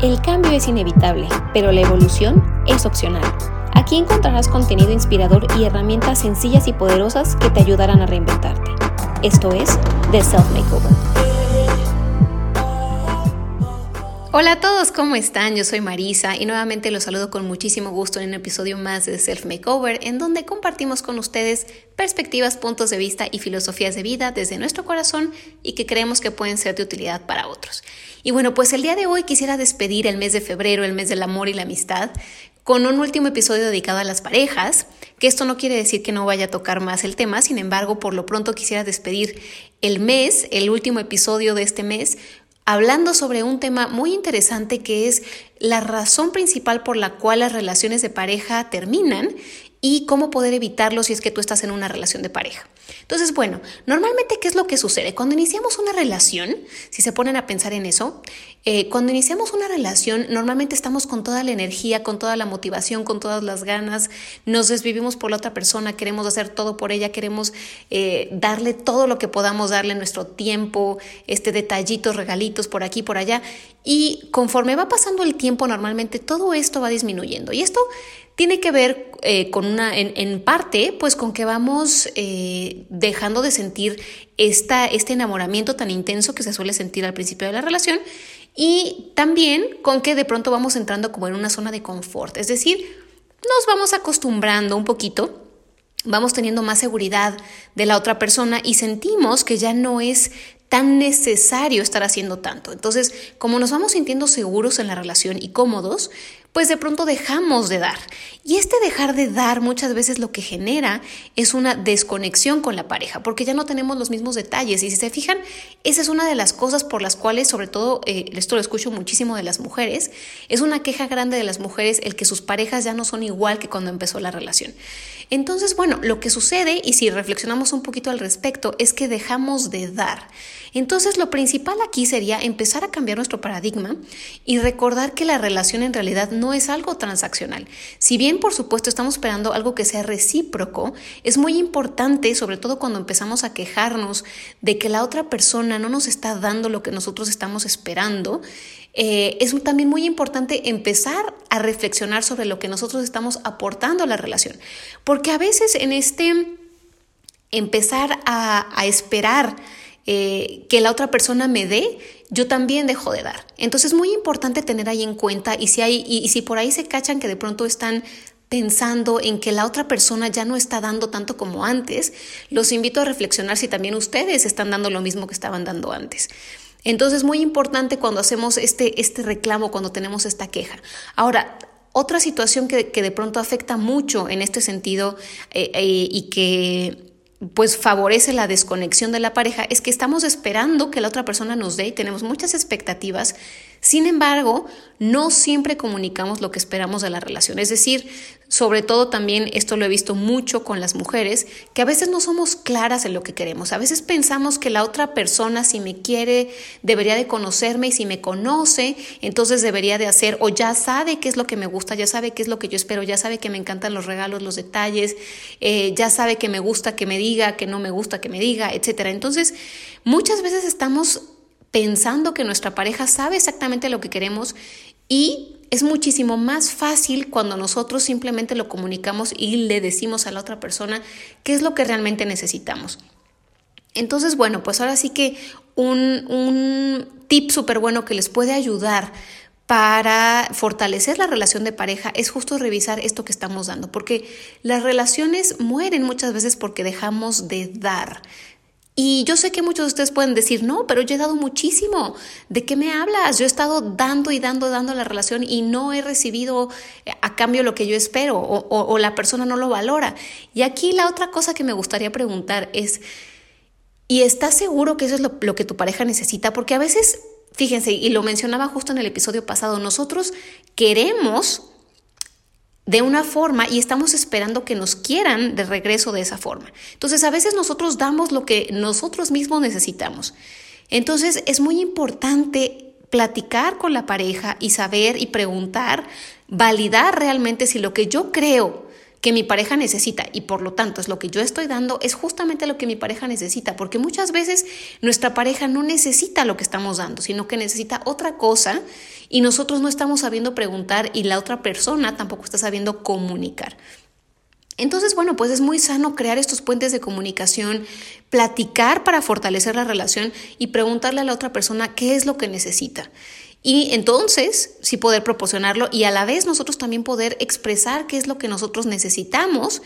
El cambio es inevitable, pero la evolución es opcional. Aquí encontrarás contenido inspirador y herramientas sencillas y poderosas que te ayudarán a reinventarte. Esto es The Self Makeover. Hola a todos, ¿cómo están? Yo soy Marisa y nuevamente los saludo con muchísimo gusto en un episodio más de Self Makeover, en donde compartimos con ustedes perspectivas, puntos de vista y filosofías de vida desde nuestro corazón y que creemos que pueden ser de utilidad para otros. Y bueno, pues el día de hoy quisiera despedir el mes de febrero, el mes del amor y la amistad, con un último episodio dedicado a las parejas, que esto no quiere decir que no vaya a tocar más el tema, sin embargo, por lo pronto quisiera despedir el mes, el último episodio de este mes, hablando sobre un tema muy interesante que es la razón principal por la cual las relaciones de pareja terminan y cómo poder evitarlo si es que tú estás en una relación de pareja. Entonces, bueno, normalmente, ¿qué es lo que sucede? Cuando iniciamos una relación, si se ponen a pensar en eso, eh, cuando iniciamos una relación, normalmente estamos con toda la energía, con toda la motivación, con todas las ganas, nos desvivimos por la otra persona, queremos hacer todo por ella, queremos eh, darle todo lo que podamos darle nuestro tiempo, este detallitos, regalitos por aquí, por allá. Y conforme va pasando el tiempo, normalmente todo esto va disminuyendo. Y esto tiene que ver eh, con una, en, parte, pues con que vamos dejando de sentir esta, este enamoramiento tan intenso que se suele sentir al principio de la relación y también con que de pronto vamos entrando como en una zona de confort, es decir, nos vamos acostumbrando un poquito vamos teniendo más seguridad de la otra persona y sentimos que ya no es tan necesario estar haciendo tanto. Entonces, como nos vamos sintiendo seguros en la relación y cómodos, pues de pronto dejamos de dar. Y este dejar de dar muchas veces lo que genera es una desconexión con la pareja, porque ya no tenemos los mismos detalles. Y si se fijan, esa es una de las cosas por las cuales, sobre todo, eh, esto lo escucho muchísimo de las mujeres, es una queja grande de las mujeres el que sus parejas ya no son igual que cuando empezó la relación. Entonces, bueno, lo que sucede, y si reflexionamos un poquito al respecto, es que dejamos de dar. Entonces, lo principal aquí sería empezar a cambiar nuestro paradigma y recordar que la relación en realidad no es algo transaccional. Si bien, por supuesto, estamos esperando algo que sea recíproco, es muy importante, sobre todo cuando empezamos a quejarnos de que la otra persona no nos está dando lo que nosotros estamos esperando, eh, es también muy importante empezar a reflexionar sobre lo que nosotros estamos aportando a la relación. Porque a veces en este empezar a, a esperar eh, que la otra persona me dé, yo también dejo de dar. Entonces es muy importante tener ahí en cuenta y si, hay, y, si por ahí se cachan que de pronto están pensando en que la otra persona ya no está dando tanto como antes, los invito a reflexionar si también ustedes están dando lo mismo que estaban dando antes. Entonces es muy importante cuando hacemos este, este reclamo, cuando tenemos esta queja. Ahora, otra situación que, de pronto afecta mucho en este sentido eh, eh, y que pues favorece la desconexión de la pareja es que estamos esperando que la otra persona nos dé y tenemos muchas expectativas sin embargo, no siempre comunicamos lo que esperamos de la relación. Es decir, sobre todo también esto lo he visto mucho con las mujeres, que a veces no somos claras en lo que queremos. A veces pensamos que la otra persona, si me quiere, debería de conocerme y si me conoce, entonces debería de hacer o ya sabe qué es lo que me gusta, ya sabe qué es lo que yo espero, ya sabe que me encantan los regalos, los detalles, eh, ya sabe que me gusta que me diga, que no me gusta que me diga, etc. Entonces, muchas veces estamos pensando que nuestra pareja sabe exactamente lo que queremos y es muchísimo más fácil cuando nosotros simplemente lo comunicamos y le decimos a la otra persona qué es lo que realmente necesitamos. Entonces, bueno, pues ahora sí que un, un tip súper bueno que les puede ayudar para fortalecer la relación de pareja es justo revisar esto que estamos dando, porque las relaciones mueren muchas veces porque dejamos de dar. Y yo sé que muchos de ustedes pueden decir, no, pero yo he dado muchísimo. ¿De qué me hablas? Yo he estado dando y dando, dando la relación y no he recibido eh, a cambio lo que yo espero o, la persona no lo valora. Y aquí la otra cosa que me gustaría preguntar es, ¿y estás seguro que eso es lo, lo que tu pareja necesita? Porque a veces, fíjense, y lo mencionaba justo en el episodio pasado, nosotros queremos de una forma y estamos esperando que nos quieran de regreso de esa forma. Entonces, a veces nosotros damos lo que nosotros mismos necesitamos. Entonces, es muy importante platicar con la pareja y saber y preguntar, validar realmente si lo que yo creo que mi pareja necesita y por lo tanto es lo que yo estoy dando, es justamente lo que mi pareja necesita, porque muchas veces nuestra pareja no necesita lo que estamos dando, sino que necesita otra cosa y nosotros no estamos sabiendo preguntar y la otra persona tampoco está sabiendo comunicar. Entonces, bueno, pues es muy sano crear estos puentes de comunicación, platicar para fortalecer la relación y preguntarle a la otra persona qué es lo que necesita. Y entonces, sí poder proporcionarlo y a la vez nosotros también poder expresar qué es lo que nosotros necesitamos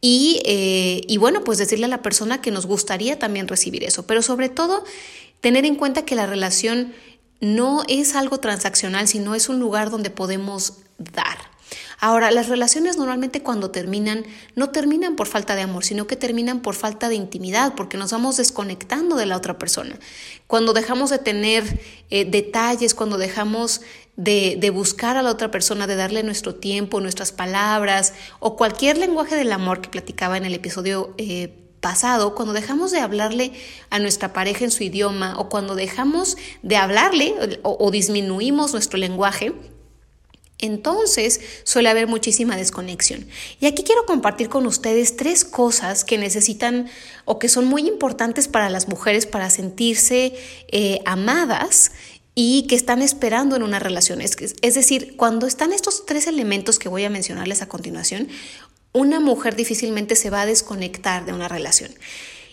y, eh, y bueno, pues decirle a la persona que nos gustaría también recibir eso. Pero sobre todo, tener en cuenta que la relación no es algo transaccional, sino es un lugar donde podemos dar. Ahora, las relaciones normalmente cuando terminan, no terminan por falta de amor, sino que terminan por falta de intimidad, porque nos vamos desconectando de la otra persona. Cuando dejamos de tener eh, detalles, cuando dejamos de, buscar a la otra persona, de darle nuestro tiempo, nuestras palabras o cualquier lenguaje del amor que platicaba en el episodio eh, pasado, cuando dejamos de hablarle a nuestra pareja en su idioma o cuando dejamos de hablarle o disminuimos nuestro lenguaje, entonces suele haber muchísima desconexión. Y aquí quiero compartir con ustedes tres cosas que necesitan o que son muy importantes para las mujeres para sentirse eh, amadas y que están esperando en una relación. Es, es decir, cuando están estos tres elementos que voy a mencionarles a continuación, una mujer difícilmente se va a desconectar de una relación.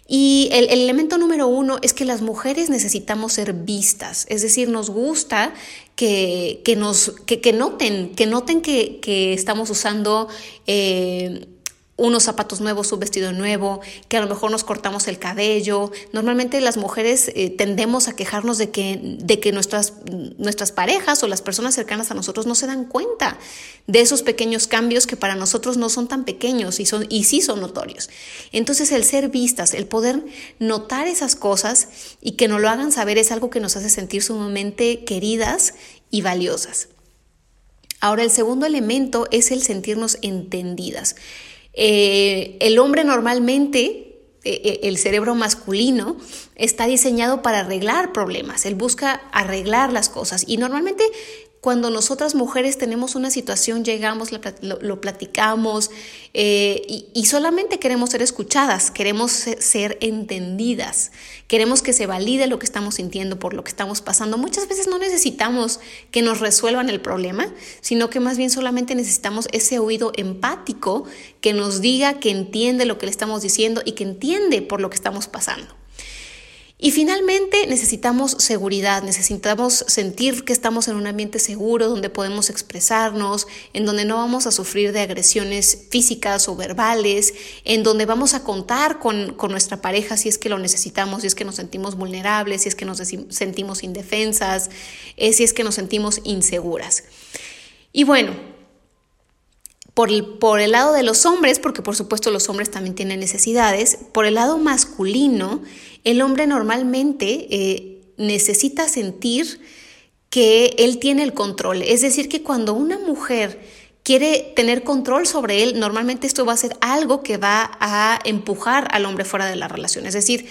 Y el, elemento número uno es que las mujeres necesitamos ser vistas, es decir, nos gusta que, nos, que, noten, que noten que, que estamos usando eh, unos zapatos nuevos, un vestido nuevo, que a lo mejor nos cortamos el cabello. Normalmente las mujeres eh, tendemos a quejarnos de que, de que nuestras, nuestras parejas o las personas cercanas a nosotros no se dan cuenta de esos pequeños cambios que para nosotros no son tan pequeños y, son, y sí son notorios. Entonces el ser vistas, el poder notar esas cosas y que nos lo hagan saber es algo que nos hace sentir sumamente queridas y valiosas. Ahora el segundo elemento es el sentirnos entendidas. Eh, el hombre normalmente, eh, eh, el cerebro masculino, está diseñado para arreglar problemas, él busca arreglar las cosas. Y normalmente cuando nosotras mujeres tenemos una situación, llegamos, lo, platicamos eh, y, solamente queremos ser escuchadas, queremos ser, entendidas, queremos que se valide lo que estamos sintiendo por lo que estamos pasando. Muchas veces no necesitamos que nos resuelvan el problema, sino que más bien solamente necesitamos ese oído empático que nos diga que entiende lo que le estamos diciendo y que entiende por lo que estamos pasando. Y finalmente necesitamos seguridad, necesitamos sentir que estamos en un ambiente seguro donde podemos expresarnos, en donde no vamos a sufrir de agresiones físicas o verbales, en donde vamos a contar con, nuestra pareja si es que lo necesitamos, si es que nos sentimos vulnerables, si es que nos sentimos indefensas, eh, si es que nos sentimos inseguras. Y bueno, por el, por el, lado de los hombres, porque por supuesto los hombres también tienen necesidades, por el lado masculino, el hombre normalmente eh, necesita sentir que él tiene el control. Es decir, que cuando una mujer quiere tener control sobre él, normalmente esto va a ser algo que va a empujar al hombre fuera de la relación. Es decir,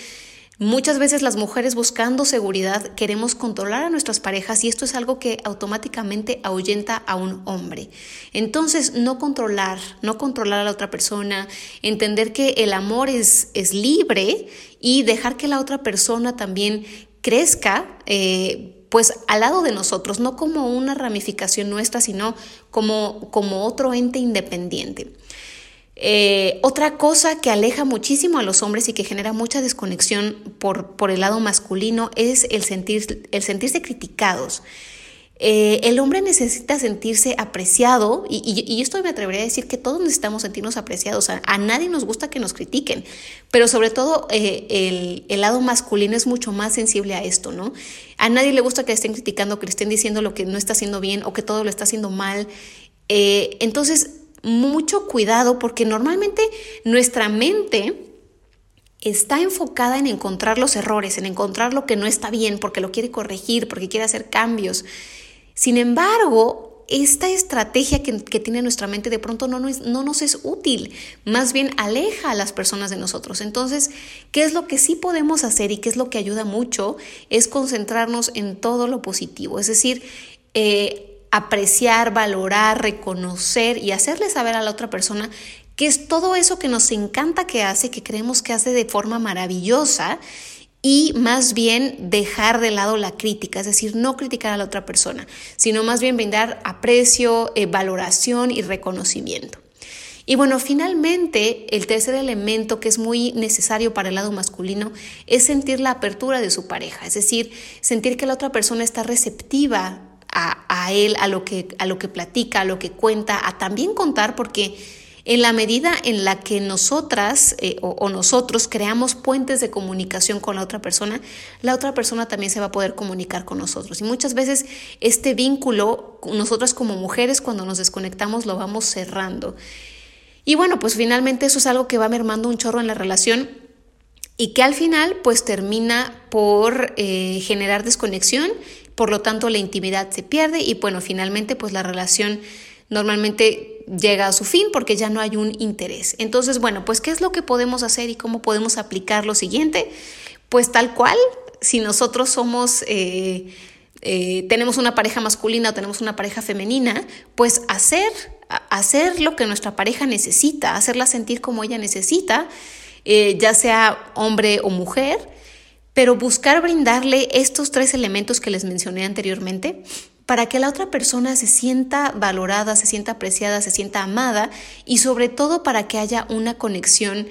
Muchas veces las mujeres buscando seguridad queremos controlar a nuestras parejas y esto es algo que automáticamente ahuyenta a un hombre. Entonces, no controlar, no controlar a la otra persona, entender que el amor es, es libre y dejar que la otra persona también crezca. Eh, pues al lado de nosotros, no como una ramificación nuestra, sino como, como otro ente independiente. Eh, otra cosa que aleja muchísimo a los hombres y que genera mucha desconexión por, por el lado masculino es el, sentir, el sentirse criticados. Eh, el hombre necesita sentirse apreciado y, esto me atrevería a decir que todos necesitamos sentirnos apreciados. A, nadie nos gusta que nos critiquen, pero sobre todo eh, el, el, lado masculino es mucho más sensible a esto, ¿no? A nadie le gusta que le estén criticando, que le estén diciendo lo que no está haciendo bien o que todo lo está haciendo mal. entonces, mucho cuidado porque normalmente nuestra mente está enfocada en encontrar los errores, en encontrar lo que no está bien, porque lo quiere corregir, porque quiere hacer cambios. Sin embargo, esta estrategia que, tiene nuestra mente de pronto no nos, no nos es útil, más bien aleja a las personas de nosotros. Entonces, ¿qué es lo que sí podemos hacer y qué es lo que ayuda mucho? Es concentrarnos en todo lo positivo, es decir, eh, apreciar, valorar, reconocer y hacerle saber a la otra persona que es todo eso que nos encanta que hace, que creemos que hace de forma maravillosa y más bien dejar de lado la crítica, es decir, no criticar a la otra persona, sino más bien brindar aprecio, eh, valoración y reconocimiento. Y bueno, finalmente, el tercer elemento que es muy necesario para el lado masculino es sentir la apertura de su pareja, es decir, sentir que la otra persona está receptiva a, él, a lo, que, a lo que platica, a lo que cuenta, a también contar, porque en la medida en la que nosotras eh, o, nosotros creamos puentes de comunicación con la otra persona, la otra persona también se va a poder comunicar con nosotros. Y muchas veces este vínculo, nosotras como mujeres, cuando nos desconectamos, lo vamos cerrando. Y bueno, pues finalmente eso es algo que va mermando un chorro en la relación y que al final pues termina por eh, generar desconexión, por lo tanto la intimidad se pierde y bueno, finalmente pues la relación normalmente llega a su fin porque ya no hay un interés. Entonces, bueno, pues ¿qué es lo que podemos hacer y cómo podemos aplicar lo siguiente? Pues tal cual, si nosotros somos... Eh, eh, tenemos una pareja masculina o tenemos una pareja femenina, pues hacer, hacer lo que nuestra pareja necesita, hacerla sentir como ella necesita, eh, ya sea hombre o mujer, pero buscar brindarle estos tres elementos que les mencioné anteriormente para que la otra persona se sienta valorada, se sienta apreciada, se sienta amada y sobre todo para que haya una conexión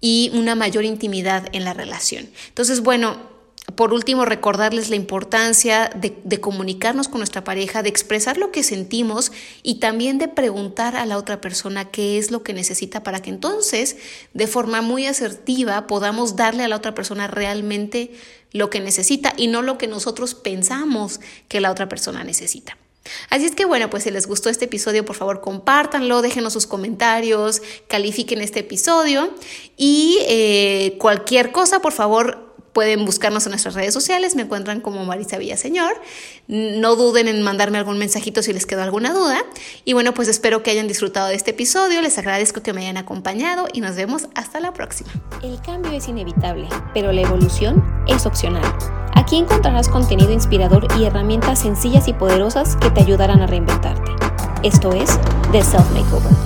y una mayor intimidad en la relación. Entonces, bueno, por último, recordarles la importancia de, comunicarnos con nuestra pareja, de expresar lo que sentimos y también de preguntar a la otra persona qué es lo que necesita para que entonces, de forma muy asertiva, podamos darle a la otra persona realmente lo que necesita y no lo que nosotros pensamos que la otra persona necesita. Así es que bueno, pues si les gustó este episodio, por favor compártanlo, déjenos sus comentarios, califiquen este episodio y eh, cualquier cosa, por favor, Pueden buscarnos en nuestras redes sociales, me encuentran como Marisa Villaseñor. No duden en mandarme algún mensajito si les quedó alguna duda. Y bueno, pues espero que hayan disfrutado de este episodio, les agradezco que me hayan acompañado y nos vemos hasta la próxima. El cambio es inevitable, pero la evolución es opcional. Aquí encontrarás contenido inspirador y herramientas sencillas y poderosas que te ayudarán a reinventarte. Esto es The Self Makeover.